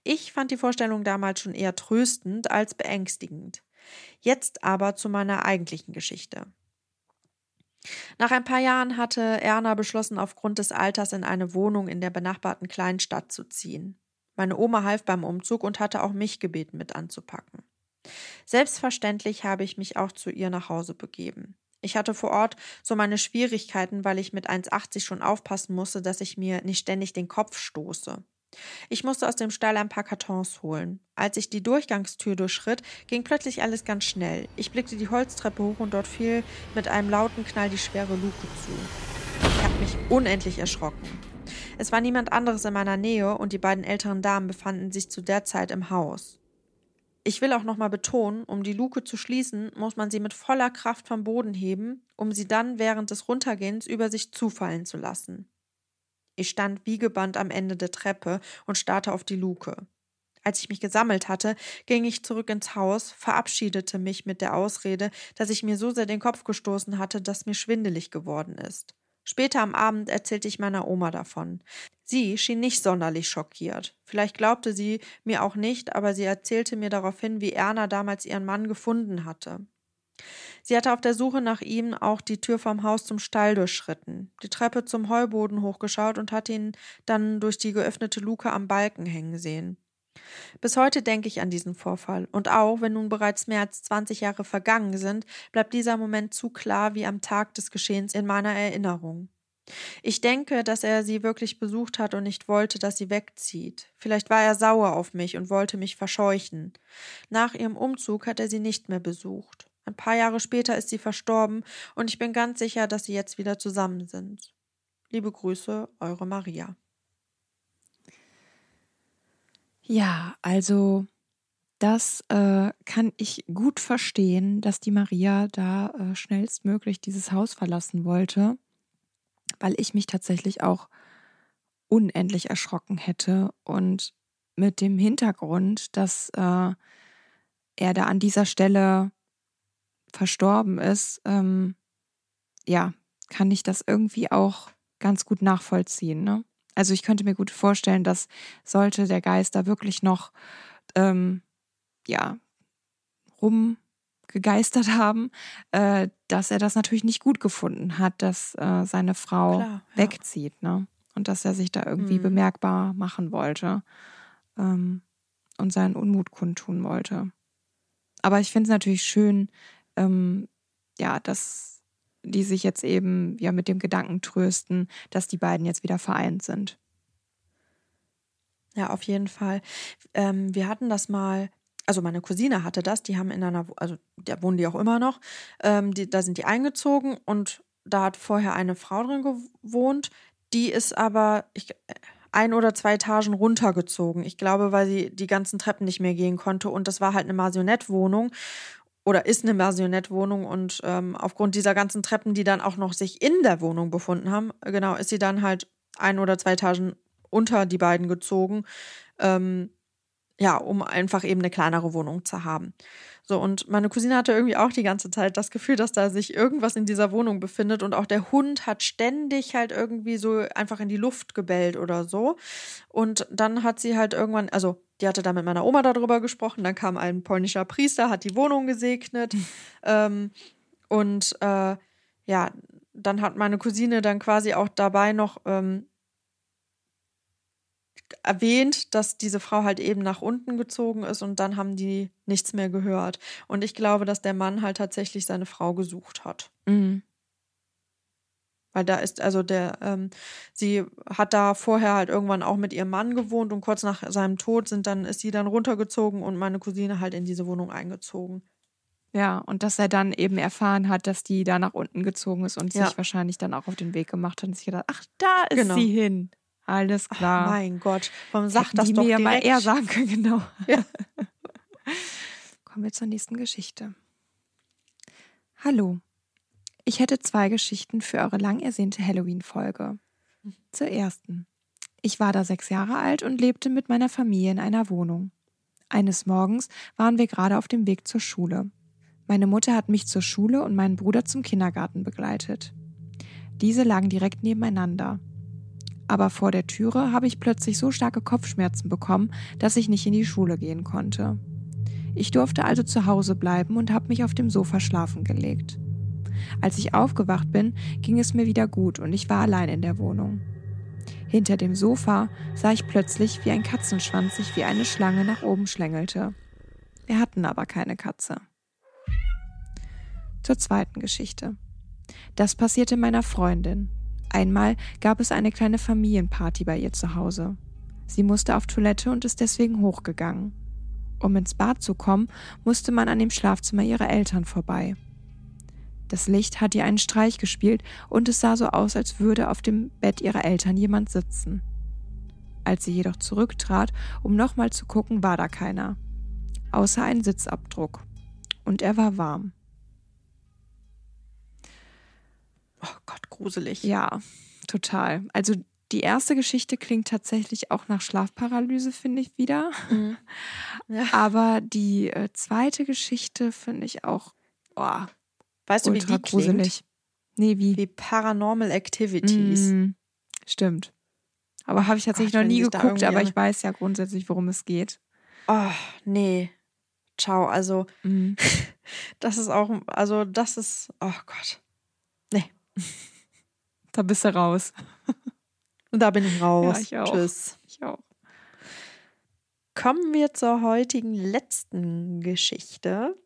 Ich fand die Vorstellung damals schon eher tröstend als beängstigend. Jetzt aber zu meiner eigentlichen Geschichte. Nach ein paar Jahren hatte Erna beschlossen, aufgrund des Alters in eine Wohnung in der benachbarten Kleinstadt zu ziehen. Meine Oma half beim Umzug und hatte auch mich gebeten, mit anzupacken. Selbstverständlich habe ich mich auch zu ihr nach Hause begeben. Ich hatte vor Ort so meine Schwierigkeiten, weil ich mit 1,80 schon aufpassen musste, dass ich mir nicht ständig den Kopf stoße. Ich musste aus dem Stall ein paar Kartons holen. Als ich die Durchgangstür durchschritt, ging plötzlich alles ganz schnell. Ich blickte die Holztreppe hoch und dort fiel mit einem lauten Knall die schwere Luke zu. Ich habe mich unendlich erschrocken. Es war niemand anderes in meiner Nähe und die beiden älteren Damen befanden sich zu der Zeit im Haus. Ich will auch nochmal betonen, um die Luke zu schließen, muss man sie mit voller Kraft vom Boden heben, um sie dann während des Runtergehens über sich zufallen zu lassen. Ich stand wie gebannt am Ende der Treppe und starrte auf die Luke. Als ich mich gesammelt hatte, ging ich zurück ins Haus, verabschiedete mich mit der Ausrede, dass ich mir so sehr den Kopf gestoßen hatte, dass mir schwindelig geworden ist. Später am Abend erzählte ich meiner Oma davon. Sie schien nicht sonderlich schockiert. Vielleicht glaubte sie mir auch nicht, aber sie erzählte mir daraufhin, wie Erna damals ihren Mann gefunden hatte. Sie hatte auf der Suche nach ihm auch die Tür vom Haus zum Stall durchschritten, die Treppe zum Heuboden hochgeschaut und hatte ihn dann durch die geöffnete Luke am Balken hängen sehen. Bis heute denke ich an diesen Vorfall, und auch wenn nun bereits mehr als 20 Jahre vergangen sind, bleibt dieser Moment zu klar wie am Tag des Geschehens in meiner Erinnerung. Ich denke, dass er sie wirklich besucht hat und nicht wollte, dass sie wegzieht. Vielleicht war er sauer auf mich und wollte mich verscheuchen. Nach ihrem Umzug hat er sie nicht mehr besucht. Ein paar Jahre später ist sie verstorben und ich bin ganz sicher, dass sie jetzt wieder zusammen sind. Liebe Grüße, eure Maria. Ja, also das äh, kann ich gut verstehen, dass die Maria da äh, schnellstmöglich dieses Haus verlassen wollte, weil ich mich tatsächlich auch unendlich erschrocken hätte und mit dem Hintergrund, dass äh, er da an dieser Stelle verstorben ist, ähm, ja, kann ich das irgendwie auch ganz gut nachvollziehen. Ne? Also ich könnte mir gut vorstellen, dass sollte der Geist da wirklich noch ähm, ja rumgegeistert haben, äh, dass er das natürlich nicht gut gefunden hat, dass äh, seine Frau Klar, ja. wegzieht, ne? Und dass er sich da irgendwie mhm. bemerkbar machen wollte ähm, und seinen Unmut kundtun wollte. Aber ich finde es natürlich schön, ähm, ja, dass die sich jetzt eben ja mit dem Gedanken trösten, dass die beiden jetzt wieder vereint sind. Ja, auf jeden Fall. Ähm, wir hatten das mal, also meine Cousine hatte das, die haben in einer, also da wohnen die auch immer noch, ähm, die, da sind die eingezogen und da hat vorher eine Frau drin gewohnt, die ist aber ich, ein oder zwei Etagen runtergezogen. Ich glaube, weil sie die ganzen Treppen nicht mehr gehen konnte und das war halt eine Masionettwohnung oder ist eine Masionettwohnung und ähm, aufgrund dieser ganzen Treppen, die dann auch noch sich in der Wohnung befunden haben, genau, ist sie dann halt ein oder zwei Etagen unter die beiden gezogen, ähm, ja, um einfach eben eine kleinere Wohnung zu haben. So, und meine Cousine hatte irgendwie auch die ganze Zeit das Gefühl, dass da sich irgendwas in dieser Wohnung befindet und auch der Hund hat ständig halt irgendwie so einfach in die Luft gebellt oder so. Und dann hat sie halt irgendwann, also die hatte da mit meiner Oma darüber gesprochen, dann kam ein polnischer Priester, hat die Wohnung gesegnet mhm. ähm, und äh, ja, dann hat meine Cousine dann quasi auch dabei noch ähm, erwähnt, dass diese Frau halt eben nach unten gezogen ist und dann haben die nichts mehr gehört. Und ich glaube, dass der Mann halt tatsächlich seine Frau gesucht hat. Mhm. Weil da ist, also der, ähm, sie hat da vorher halt irgendwann auch mit ihrem Mann gewohnt und kurz nach seinem Tod sind dann, ist sie dann runtergezogen und meine Cousine halt in diese Wohnung eingezogen. Ja, und dass er dann eben erfahren hat, dass die da nach unten gezogen ist und ja. sich wahrscheinlich dann auch auf den Weg gemacht hat und sich gedacht, ach, da ist genau. sie hin. Alles klar. Ach mein Gott, warum sagt das die doch mir direkt? mal eher sagen können, genau. Ja. Kommen wir zur nächsten Geschichte. Hallo. Ich hätte zwei Geschichten für eure lang ersehnte Halloween-Folge. Zur ersten. Ich war da sechs Jahre alt und lebte mit meiner Familie in einer Wohnung. Eines Morgens waren wir gerade auf dem Weg zur Schule. Meine Mutter hat mich zur Schule und meinen Bruder zum Kindergarten begleitet. Diese lagen direkt nebeneinander aber vor der Türe habe ich plötzlich so starke Kopfschmerzen bekommen, dass ich nicht in die Schule gehen konnte. Ich durfte also zu Hause bleiben und habe mich auf dem Sofa schlafen gelegt. Als ich aufgewacht bin, ging es mir wieder gut und ich war allein in der Wohnung. Hinter dem Sofa sah ich plötzlich, wie ein Katzenschwanz sich wie eine Schlange nach oben schlängelte. Wir hatten aber keine Katze. Zur zweiten Geschichte. Das passierte meiner Freundin. Einmal gab es eine kleine Familienparty bei ihr zu Hause. Sie musste auf Toilette und ist deswegen hochgegangen. Um ins Bad zu kommen, musste man an dem Schlafzimmer ihrer Eltern vorbei. Das Licht hat ihr einen Streich gespielt und es sah so aus, als würde auf dem Bett ihrer Eltern jemand sitzen. Als sie jedoch zurücktrat, um nochmal zu gucken, war da keiner. Außer ein Sitzabdruck. Und er war warm. Oh Gott, gruselig. Ja, total. Also die erste Geschichte klingt tatsächlich auch nach Schlafparalyse, finde ich wieder. Mhm. Ja. Aber die äh, zweite Geschichte finde ich auch oh, Weißt du, wie die gruselig. Klingt? Nee, wie? Wie Paranormal Activities. Mm, stimmt. Aber habe ich tatsächlich Gott, noch nie geguckt, aber ich weiß ja grundsätzlich, worum es geht. Oh, nee. Ciao. Also, mm. das ist auch, also, das ist, oh Gott. Da bist du raus. Und da bin ich raus. Ja, ich auch. Tschüss. Ich auch. Kommen wir zur heutigen letzten Geschichte.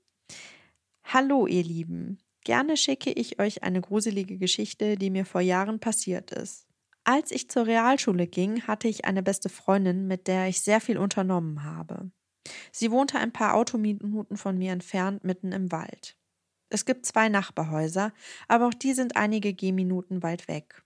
Hallo, ihr Lieben. Gerne schicke ich euch eine gruselige Geschichte, die mir vor Jahren passiert ist. Als ich zur Realschule ging, hatte ich eine beste Freundin, mit der ich sehr viel unternommen habe. Sie wohnte ein paar Autominuten von mir entfernt, mitten im Wald. Es gibt zwei Nachbarhäuser, aber auch die sind einige Gehminuten weit weg.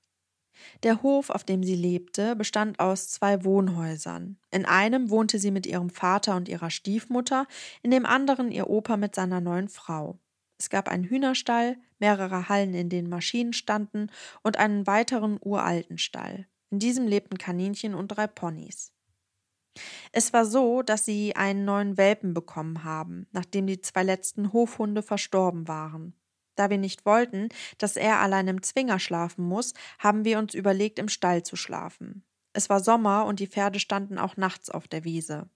Der Hof, auf dem sie lebte, bestand aus zwei Wohnhäusern. In einem wohnte sie mit ihrem Vater und ihrer Stiefmutter, in dem anderen ihr Opa mit seiner neuen Frau. Es gab einen Hühnerstall, mehrere Hallen, in denen Maschinen standen, und einen weiteren uralten Stall. In diesem lebten Kaninchen und drei Ponys. Es war so, dass sie einen neuen Welpen bekommen haben, nachdem die zwei letzten Hofhunde verstorben waren. Da wir nicht wollten, dass er allein im Zwinger schlafen muss, haben wir uns überlegt, im Stall zu schlafen. Es war Sommer und die Pferde standen auch nachts auf der Wiese.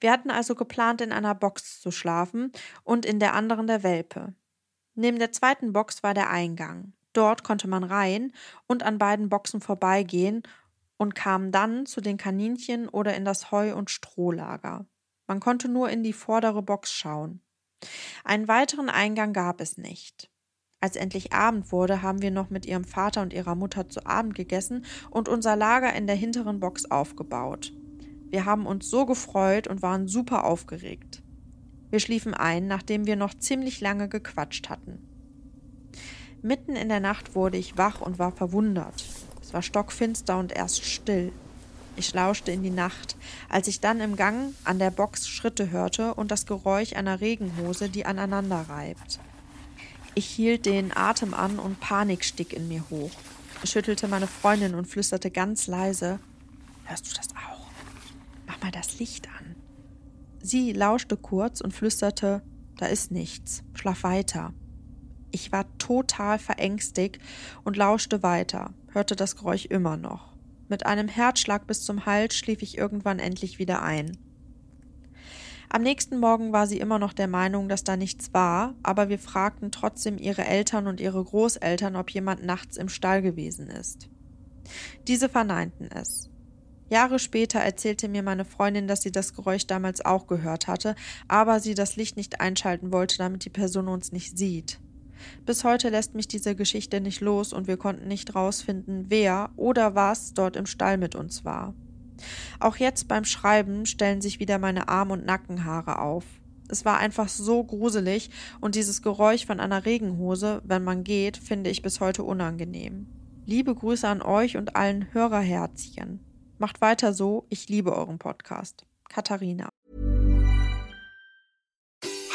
Wir hatten also geplant, in einer Box zu schlafen und in der anderen der Welpe. Neben der zweiten Box war der Eingang. Dort konnte man rein und an beiden Boxen vorbeigehen und kam dann zu den Kaninchen oder in das Heu- und Strohlager. Man konnte nur in die vordere Box schauen. Einen weiteren Eingang gab es nicht. Als endlich Abend wurde, haben wir noch mit ihrem Vater und ihrer Mutter zu Abend gegessen und unser Lager in der hinteren Box aufgebaut. Wir haben uns so gefreut und waren super aufgeregt. Wir schliefen ein, nachdem wir noch ziemlich lange gequatscht hatten. Mitten in der Nacht wurde ich wach und war verwundert. Es war stockfinster und erst still. Ich lauschte in die Nacht, als ich dann im Gang an der Box Schritte hörte und das Geräusch einer Regenhose, die aneinander reibt. Ich hielt den Atem an und Panik stieg in mir hoch. Schüttelte meine Freundin und flüsterte ganz leise: Hörst du das auch? Mach mal das Licht an. Sie lauschte kurz und flüsterte, da ist nichts, schlaf weiter. Ich war total verängstigt und lauschte weiter, hörte das Geräusch immer noch. Mit einem Herzschlag bis zum Hals schlief ich irgendwann endlich wieder ein. Am nächsten Morgen war sie immer noch der Meinung, dass da nichts war, aber wir fragten trotzdem ihre Eltern und ihre Großeltern, ob jemand nachts im Stall gewesen ist. Diese verneinten es. Jahre später erzählte mir meine Freundin, dass sie das Geräusch damals auch gehört hatte, aber sie das Licht nicht einschalten wollte, damit die Person uns nicht sieht. Bis heute lässt mich diese Geschichte nicht los und wir konnten nicht rausfinden, wer oder was dort im Stall mit uns war. Auch jetzt beim Schreiben stellen sich wieder meine Arm- und Nackenhaare auf. Es war einfach so gruselig und dieses Geräusch von einer Regenhose, wenn man geht, finde ich bis heute unangenehm. Liebe Grüße an euch und allen Hörerherzchen. Macht weiter so. Ich liebe euren Podcast. Katharina.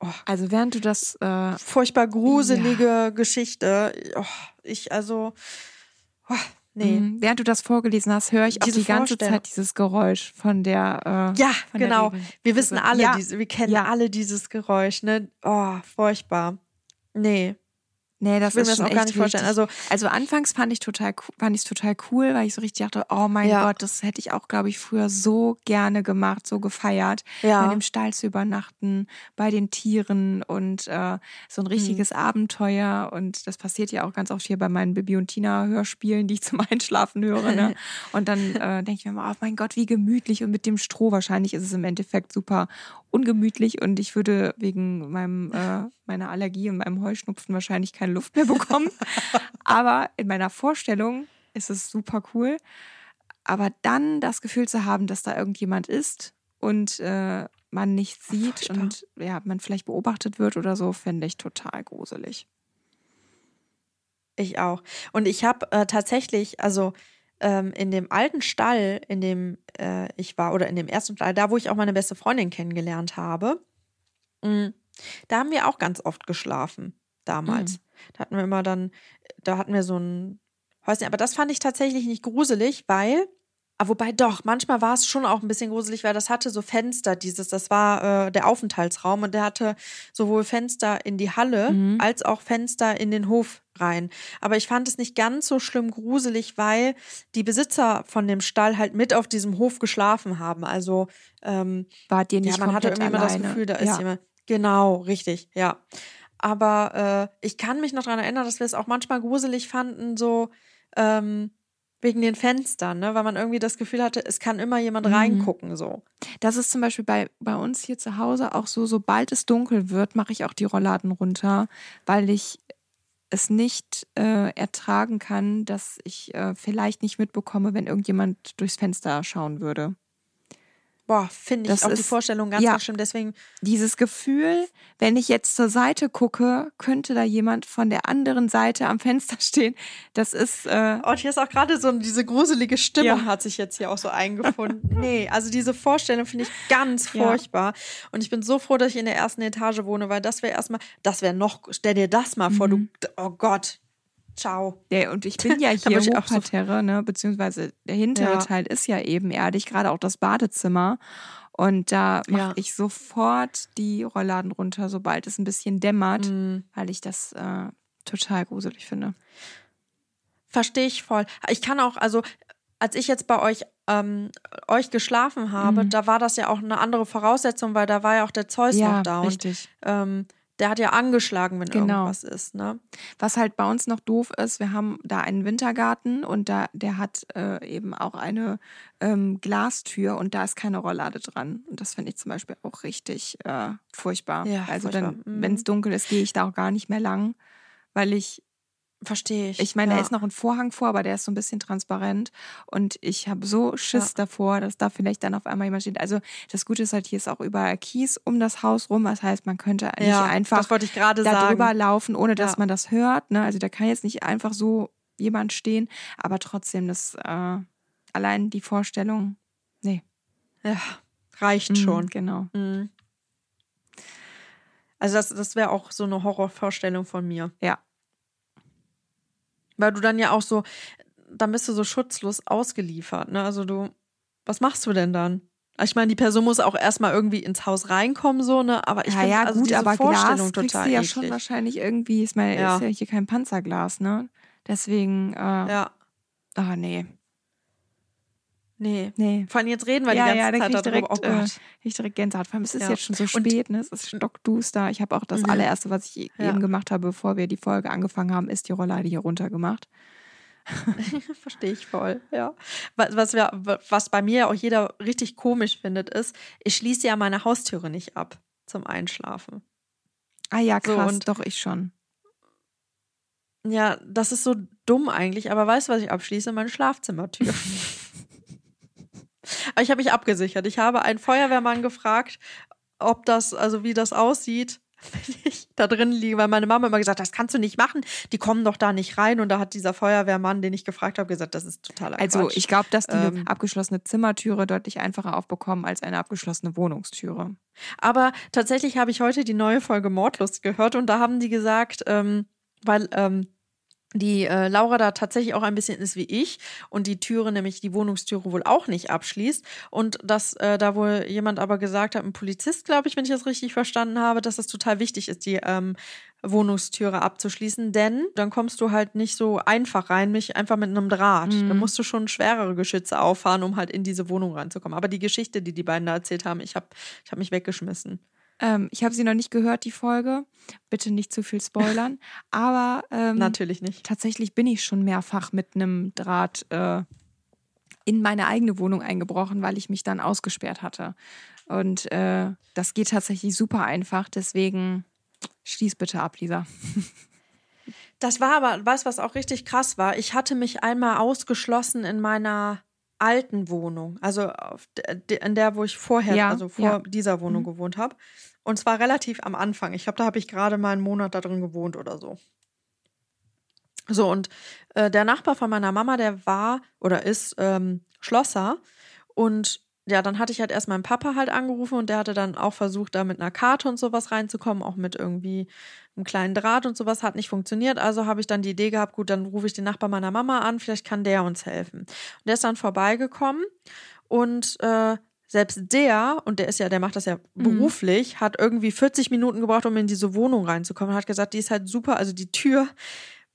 Oh, also während du das äh, furchtbar gruselige ja. Geschichte, oh, ich also oh, Nee. Mhm. Während du das vorgelesen hast, höre ich auch die ganze Zeit dieses Geräusch von der. Äh, ja, von genau. Der wir wissen also, alle, ja. diese, wir kennen ja. alle dieses Geräusch, ne? Oh, furchtbar. Nee. Nee, das ich will ist mir das auch gar nicht vorstellen. Also Also anfangs fand ich total fand ich total cool, weil ich so richtig dachte, oh mein Ja. Gott, das hätte ich auch, glaube ich, früher so gerne gemacht, so gefeiert, Ja. bei dem Stall zu übernachten, bei den Tieren und äh, so ein Mhm. richtiges Abenteuer. Und das passiert ja auch ganz oft hier bei meinen Bibi und Tina Hörspielen, die ich zum Einschlafen höre. Ne? Und dann äh, denke ich mir mal, oh mein Gott, wie gemütlich und mit dem Stroh. Wahrscheinlich ist es im Endeffekt super ungemütlich und ich würde wegen meinem äh, meiner Allergie und meinem Heuschnupfen wahrscheinlich keine Luft mehr bekommen. Aber in meiner Vorstellung ist es super cool. Aber dann das Gefühl zu haben, dass da irgendjemand ist und äh, man nichts sieht Furchtbar. und ja, man vielleicht beobachtet wird oder so, finde ich total gruselig. Ich auch. Und ich habe äh, tatsächlich, also ähm, in dem alten Stall, in dem äh, ich war, oder in dem ersten Stall, da wo ich auch meine beste Freundin kennengelernt habe, mh, da haben wir auch ganz oft geschlafen damals. Da hatten wir immer dann, da hatten wir so ein Häuschen. Aber das fand ich tatsächlich nicht gruselig, weil, ah, wobei doch, manchmal war es schon auch ein bisschen gruselig, weil das hatte so Fenster, dieses, das war äh, der Aufenthaltsraum und der hatte sowohl Fenster in die Halle Mhm. als auch Fenster in den Hof rein. Aber ich fand es nicht ganz so schlimm gruselig, weil die Besitzer von dem Stall halt mit auf diesem Hof geschlafen haben. Also ähm, Wart ihr nicht ja, man hatte irgendwie immer das? Gefühl, da ist ja. jemand. Genau, richtig, ja. Aber äh, ich kann mich noch daran erinnern, dass wir es auch manchmal gruselig fanden, so ähm, wegen den Fenstern, ne? weil man irgendwie das Gefühl hatte, es kann immer jemand Mhm. reingucken, so. Das ist zum Beispiel bei, bei uns hier zu Hause auch so, sobald es dunkel wird, mache ich auch die Rollladen runter, weil ich es nicht äh, ertragen kann, dass ich äh, vielleicht nicht mitbekomme, wenn irgendjemand durchs Fenster schauen würde. Boah, finde ich auch die ist- Vorstellung ganz, ja. ganz schlimm. Deswegen, Dieses Gefühl, wenn ich jetzt zur Seite gucke, könnte da jemand von der anderen Seite am Fenster stehen. Das ist äh, oh, hier ist auch gerade so diese gruselige Stimmung Ja. hat sich jetzt hier auch so eingefunden. nee, also diese Vorstellung finde ich ganz Ja. furchtbar. Und ich bin so froh, dass ich in der ersten Etage wohne, weil das wäre erstmal, das wäre noch, stell dir das mal vor, Mhm. du, oh Gott, ciao. Ja, und ich bin ja hier ich auch so- Hochparterre, ne, beziehungsweise der hintere Ja. Teil ist ja ebenerdig, gerade auch das Badezimmer. Und da mache Ja. ich sofort die Rollladen runter, sobald es ein bisschen dämmert, Mhm. weil ich das äh, total gruselig finde. Verstehe ich voll. Ich kann auch, also als ich jetzt bei euch ähm, euch geschlafen habe, Mhm. da war das ja auch eine andere Voraussetzung, weil da war ja auch der Zeus ja, noch da richtig. und ähm, der hat ja angeschlagen, wenn Genau. irgendwas ist, ne? Was halt bei uns noch doof ist, wir haben da einen Wintergarten und da der hat äh, eben auch eine ähm, Glastür und da ist keine Rolllade dran. Und das finde ich zum Beispiel auch richtig äh, furchtbar. Ja, also furchtbar. Mhm. wenn es dunkel ist, gehe ich da auch gar nicht mehr lang, weil ich Verstehe ich. Ich meine, ja. da ist noch ein Vorhang vor, aber der ist so ein bisschen transparent. Und ich habe so Schiss Ja. davor, dass da vielleicht dann auf einmal jemand steht. Also das Gute ist halt, hier ist auch überall Kies um das Haus rum. Das heißt, man könnte nicht Ja, einfach das wollte ich gerade da sagen. drüber laufen, ohne dass man das hört. Ne? Also da kann jetzt nicht einfach so jemand stehen. Aber trotzdem, das äh, allein die Vorstellung, nee. Ja, reicht Mhm, schon. Genau. Mhm. Also das, das wäre auch so eine Horrorvorstellung von mir. Ja. Weil du dann ja auch so, dann bist du so schutzlos ausgeliefert, ne? Also du, was machst du denn dann? Ich meine, die Person muss auch erstmal irgendwie ins Haus reinkommen, so, ne? Aber ich ja, finde ja, also gut, diese aber Vorstellung Glas total du ja eklig. schon wahrscheinlich irgendwie. Ich meine, Ja. ist ja hier kein Panzerglas, ne? Deswegen, äh, Ja, ah, nee. Nee. Nee. Vor allem jetzt reden wir ja, die ganze ja, da Zeit ich darüber. direkt, oh äh, Gott. krieg ich direkt Gänsehaut. Vor allem, es ist Ja. jetzt schon so spät, ne? Es ist stockduster. Ich habe auch das Mhm. allererste, was ich Ja. eben gemacht habe, bevor wir die Folge angefangen haben, ist die Rollade hier runtergemacht. Verstehe ich voll, ja. Was, was, wir, was bei mir auch jeder richtig komisch findet, ist, ich schließe ja meine Haustüre nicht ab zum Einschlafen. Ah ja, So, krass, und- doch ich schon. Ja, das ist so dumm eigentlich, aber weißt du, was ich abschließe? Meine Schlafzimmertür. aber ich habe mich abgesichert. Ich habe einen Feuerwehrmann gefragt, ob das, also wie das aussieht, wenn ich da drin liege, weil meine Mama immer gesagt hat, das kannst du nicht machen, die kommen doch da nicht rein. Und da hat dieser Feuerwehrmann, den ich gefragt habe, gesagt, das ist totaler Also Quatsch. ich glaube, dass die Ähm. abgeschlossene Zimmertüre deutlich einfacher aufbekommen als eine abgeschlossene Wohnungstüre. Aber tatsächlich habe ich heute die neue Folge Mordlust gehört und da haben die gesagt, ähm, weil ähm, die äh, Laura da tatsächlich auch ein bisschen ist wie ich und die Türe, nämlich die Wohnungstüre, wohl auch nicht abschließt. Und dass äh, da wohl jemand aber gesagt hat, ein Polizist, glaube ich, wenn ich das richtig verstanden habe, dass das total wichtig ist, die ähm, Wohnungstüre abzuschließen, denn dann kommst du halt nicht so einfach rein, mich einfach mit einem Draht. Mhm. Da musst du schon schwerere Geschütze auffahren, um halt in diese Wohnung reinzukommen. Aber die Geschichte, die die beiden da erzählt haben, ich habe ich hab mich weggeschmissen. Ähm, ich habe sie noch nicht gehört, die Folge. Bitte nicht zu viel spoilern. Aber ähm, Natürlich nicht. tatsächlich bin ich schon mehrfach mit einem Draht äh, in meine eigene Wohnung eingebrochen, weil ich mich dann ausgesperrt hatte. Und äh, das geht tatsächlich super einfach. Deswegen schließ bitte ab, Lisa. Das war aber, du, was auch richtig krass war? Ich hatte mich einmal ausgeschlossen in meiner alten Wohnung, also in der, wo ich vorher, Ja, also vor ja. dieser Wohnung gewohnt habe. Und zwar relativ am Anfang. Ich glaube, da habe ich gerade mal einen Monat da drin gewohnt oder so. So, und äh, der Nachbar von meiner Mama, der war oder ist ähm, Schlosser. Und ja, dann hatte ich halt erst meinen Papa halt angerufen und der hatte dann auch versucht, da mit einer Karte und sowas reinzukommen, auch mit irgendwie einem kleinen Draht und sowas hat nicht funktioniert. Also habe ich dann die Idee gehabt, gut, dann rufe ich den Nachbar meiner Mama an, vielleicht kann der uns helfen. Und der ist dann vorbeigekommen und äh, selbst der, und der ist ja, der macht das ja beruflich, hat irgendwie 40 Minuten gebraucht, um in diese Wohnung reinzukommen hat gesagt, die ist halt super, also die Tür,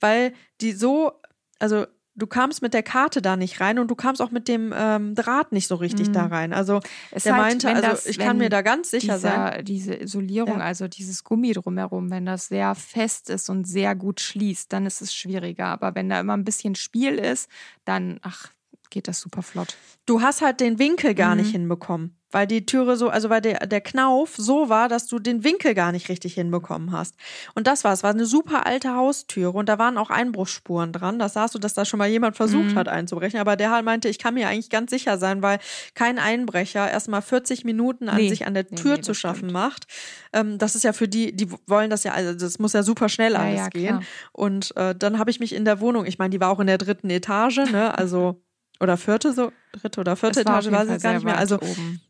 weil die so, also du kamst mit der Karte da nicht rein und du kamst auch mit dem ähm, Draht nicht so richtig da rein. Also Es der halt, meinte, also das- ich kann mir da ganz sicher dieser, sein. Diese Isolierung, Ja. also dieses Gummi drumherum, wenn das sehr fest ist und sehr gut schließt, dann ist es schwieriger. Aber wenn da immer ein bisschen Spiel ist, dann, ach, geht das super flott. Du hast halt den Winkel gar Mhm. nicht hinbekommen, weil die Türe so, also weil der, der Knauf so war, dass du den Winkel gar nicht richtig hinbekommen hast. Und das war es, war eine super alte Haustüre und da waren auch Einbruchsspuren dran. Das sahst du, dass da schon mal jemand versucht Mhm. hat einzubrechen, aber der halt meinte, ich kann mir eigentlich ganz sicher sein, weil kein Einbrecher erstmal 40 Minuten an Nee. sich an der Nee, Tür nee, zu das schaffen stimmt. macht. Ähm, das ist ja für die, die wollen das ja, also das muss ja super schnell Ja, alles ja, gehen. Und äh, dann habe ich mich in der Wohnung, ich meine, die war auch in der dritten Etage, ne? Also oder vierte so, dritte oder vierte Es Etage, weiß ich gar nicht mehr. Also oben.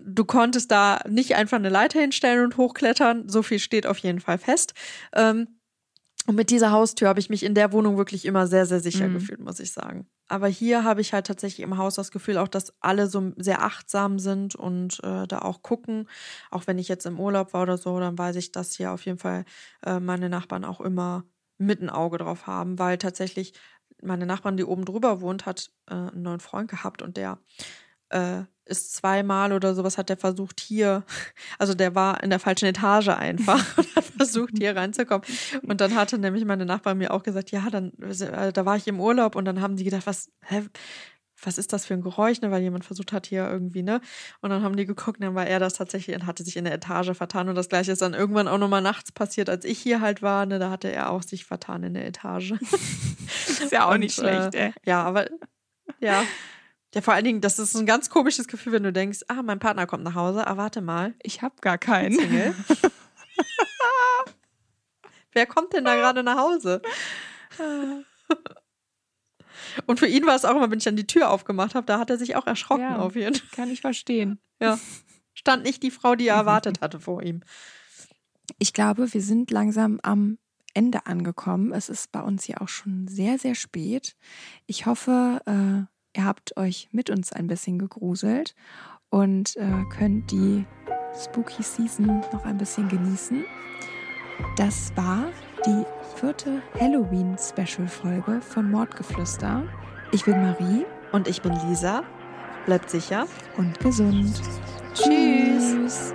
du konntest da nicht einfach eine Leiter hinstellen und hochklettern. So viel steht auf jeden Fall fest. Ähm, und mit dieser Haustür habe ich mich in der Wohnung wirklich immer sehr, sehr sicher Mhm. gefühlt, muss ich sagen. Aber hier habe ich halt tatsächlich im Haus das Gefühl, auch dass alle so sehr achtsam sind und äh, da auch gucken. Auch wenn ich jetzt im Urlaub war oder so, dann weiß ich, dass hier auf jeden Fall äh, meine Nachbarn auch immer mit ein Auge drauf haben, weil tatsächlich meine Nachbarn, die oben drüber wohnt, hat äh, einen neuen Freund gehabt und der äh, ist zweimal oder sowas hat der versucht hier, also der war in der falschen Etage einfach und hat versucht hier reinzukommen. Und dann hatte nämlich meine Nachbarn mir auch gesagt, ja, dann äh, da war ich im Urlaub und dann haben die gedacht, was, hä, was ist das für ein Geräusch, ne, weil jemand versucht hat hier irgendwie, ne? Und dann haben die geguckt, dann war er das tatsächlich und hatte sich in der Etage vertan. Und das gleiche ist dann irgendwann auch nochmal nachts passiert, als ich hier halt war, ne, da hatte er auch sich vertan in der Etage. Ist ja auch Und, nicht schlecht, äh, ey. Ja, aber ja. Ja, vor allen Dingen, das ist ein ganz komisches Gefühl, wenn du denkst, ah, mein Partner kommt nach Hause, ah, warte mal, Ich hab gar keinen. Single. Wer kommt denn da gerade nach Hause? Und für ihn war es auch immer, wenn ich dann die Tür aufgemacht habe, da hat er sich auch erschrocken Ja. auf jeden Fall. Kann ich verstehen. Ja. Stand nicht die Frau, die er erwartet hatte vor ihm. Ich glaube, wir sind langsam am Ende angekommen. Es ist bei uns hier auch schon sehr, sehr spät. Ich hoffe, äh, ihr habt euch mit uns ein bisschen gegruselt und äh, könnt die Spooky Season noch ein bisschen genießen. Das war die vierte Halloween-Special-Folge von Mordgeflüster. Ich bin Marie Und ich bin Lisa. Bleibt sicher. und gesund. Tschüss. Tschüss.